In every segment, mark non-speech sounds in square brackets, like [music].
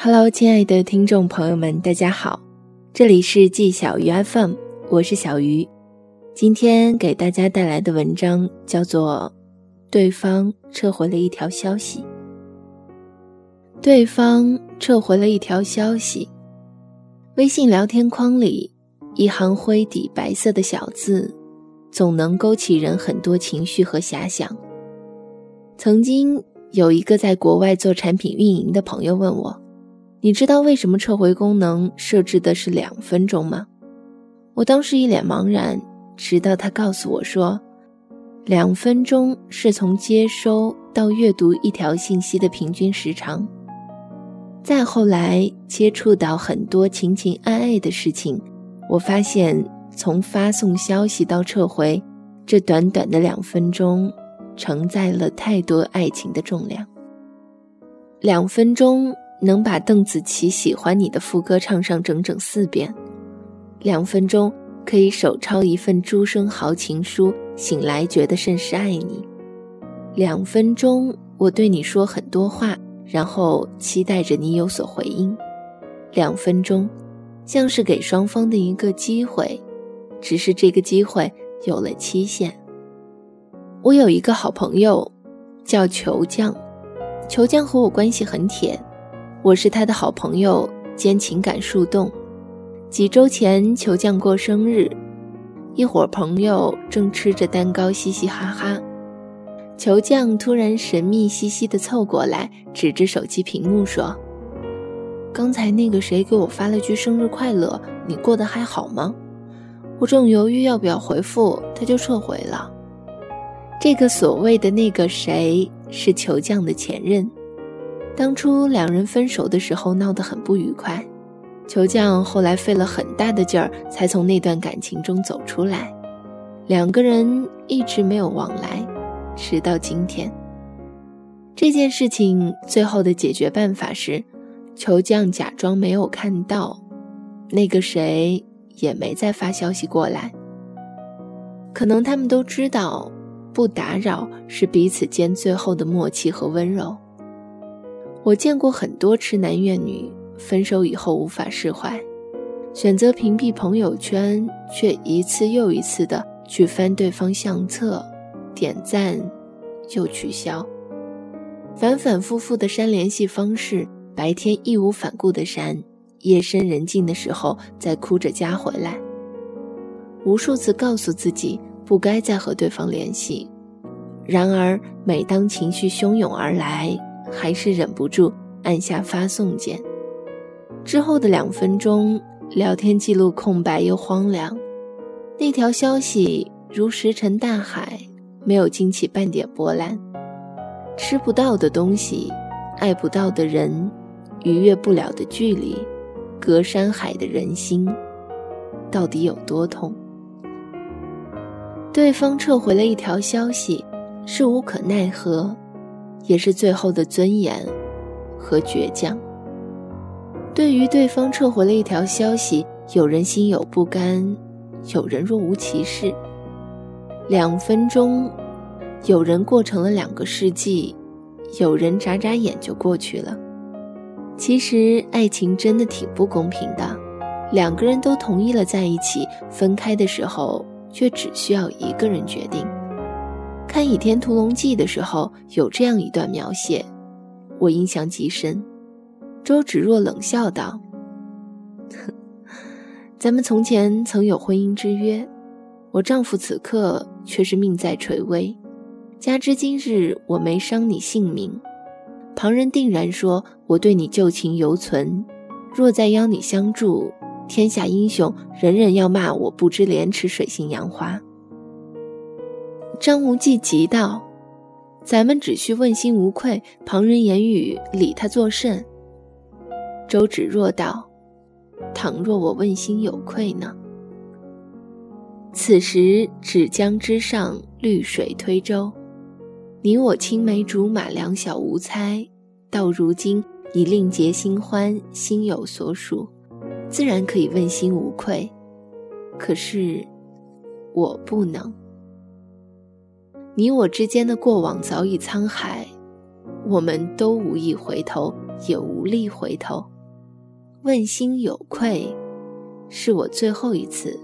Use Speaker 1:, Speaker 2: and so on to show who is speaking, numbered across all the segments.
Speaker 1: Hello，亲爱的听众朋友们，大家好，这里是季小鱼 FM，我是小鱼。今天给大家带来的文章叫做《对方撤回了一条消息》。对方撤回了一条消息，微信聊天框里一行灰底白色的小字，总能勾起人很多情绪和遐想。曾经有一个在国外做产品运营的朋友问我。你知道为什么撤回功能设置的是两分钟吗？我当时一脸茫然，直到他告诉我说，两分钟是从接收到阅读一条信息的平均时长。再后来接触到很多情情爱爱的事情，我发现从发送消息到撤回，这短短的两分钟，承载了太多爱情的重量。两分钟。能把邓紫棋喜欢你的副歌唱上整整四遍，两分钟可以手抄一份朱生豪情书，醒来觉得甚是爱你。两分钟我对你说很多话，然后期待着你有所回应。两分钟，像是给双方的一个机会，只是这个机会有了期限。我有一个好朋友，叫球匠，球匠和我关系很铁。我是他的好朋友兼情感树洞。几周前，球匠过生日，一伙朋友正吃着蛋糕，嘻嘻哈哈。球匠突然神秘兮兮地凑过来，指着手机屏幕说：“刚才那个谁给我发了句生日快乐，你过得还好吗？”我正犹豫要不要回复，他就撤回了。这个所谓的那个谁，是球匠的前任。当初两人分手的时候闹得很不愉快，球匠后来费了很大的劲儿才从那段感情中走出来，两个人一直没有往来，直到今天。这件事情最后的解决办法是，球匠假装没有看到，那个谁也没再发消息过来。可能他们都知道，不打扰是彼此间最后的默契和温柔。我见过很多痴男怨女，分手以后无法释怀，选择屏蔽朋友圈，却一次又一次的去翻对方相册，点赞又取消，反反复复的删联系方式，白天义无反顾的删，夜深人静的时候再哭着加回来，无数次告诉自己不该再和对方联系，然而每当情绪汹涌而来。还是忍不住按下发送键。之后的两分钟，聊天记录空白又荒凉，那条消息如石沉大海，没有惊起半点波澜。吃不到的东西，爱不到的人，逾越不了的距离，隔山海的人心，到底有多痛？对方撤回了一条消息，是无可奈何。也是最后的尊严和倔强。对于对方撤回了一条消息，有人心有不甘，有人若无其事。两分钟，有人过成了两个世纪，有人眨眨眼就过去了。其实爱情真的挺不公平的，两个人都同意了在一起，分开的时候却只需要一个人决定。看《倚天屠龙记》的时候，有这样一段描写，我印象极深。周芷若冷笑道：“ [laughs] 咱们从前曾有婚姻之约，我丈夫此刻却是命在垂危。加之今日我没伤你性命，旁人定然说我对你旧情犹存。若再邀你相助，天下英雄人人要骂我不知廉耻、水性杨花。”张无忌急道：“咱们只需问心无愧，旁人言语理他作甚？”周芷若道：“倘若我问心有愧呢？”此时芷江之上，绿水推舟，你我青梅竹马，两小无猜。到如今已另结新欢，心有所属，自然可以问心无愧。可是我不能。你我之间的过往早已沧海，我们都无意回头，也无力回头。问心有愧，是我最后一次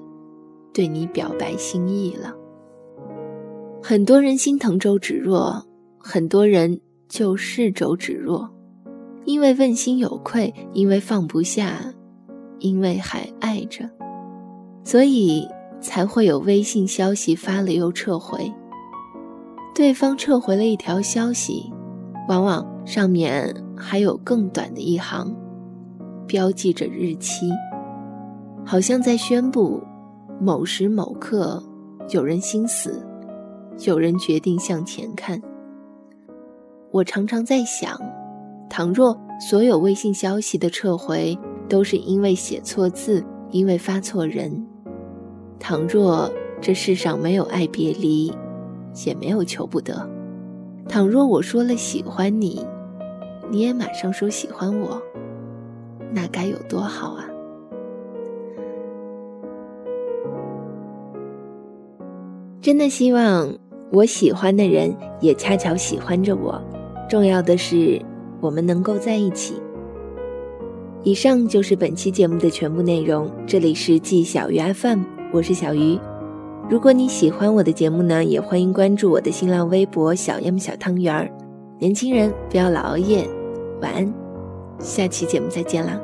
Speaker 1: 对你表白心意了。很多人心疼周芷若，很多人就是周芷若，因为问心有愧，因为放不下，因为还爱着，所以才会有微信消息发了又撤回。对方撤回了一条消息，往往上面还有更短的一行，标记着日期，好像在宣布某时某刻有人心死，有人决定向前看。我常常在想，倘若所有微信消息的撤回都是因为写错字，因为发错人，倘若这世上没有爱别离。也没有求不得。倘若我说了喜欢你，你也马上说喜欢我，那该有多好啊！真的希望我喜欢的人也恰巧喜欢着我。重要的是，我们能够在一起。以上就是本期节目的全部内容。这里是季小鱼 FM，我是小鱼。如果你喜欢我的节目呢，也欢迎关注我的新浪微博“小燕小汤圆儿”。年轻人不要老熬夜，晚安，下期节目再见啦。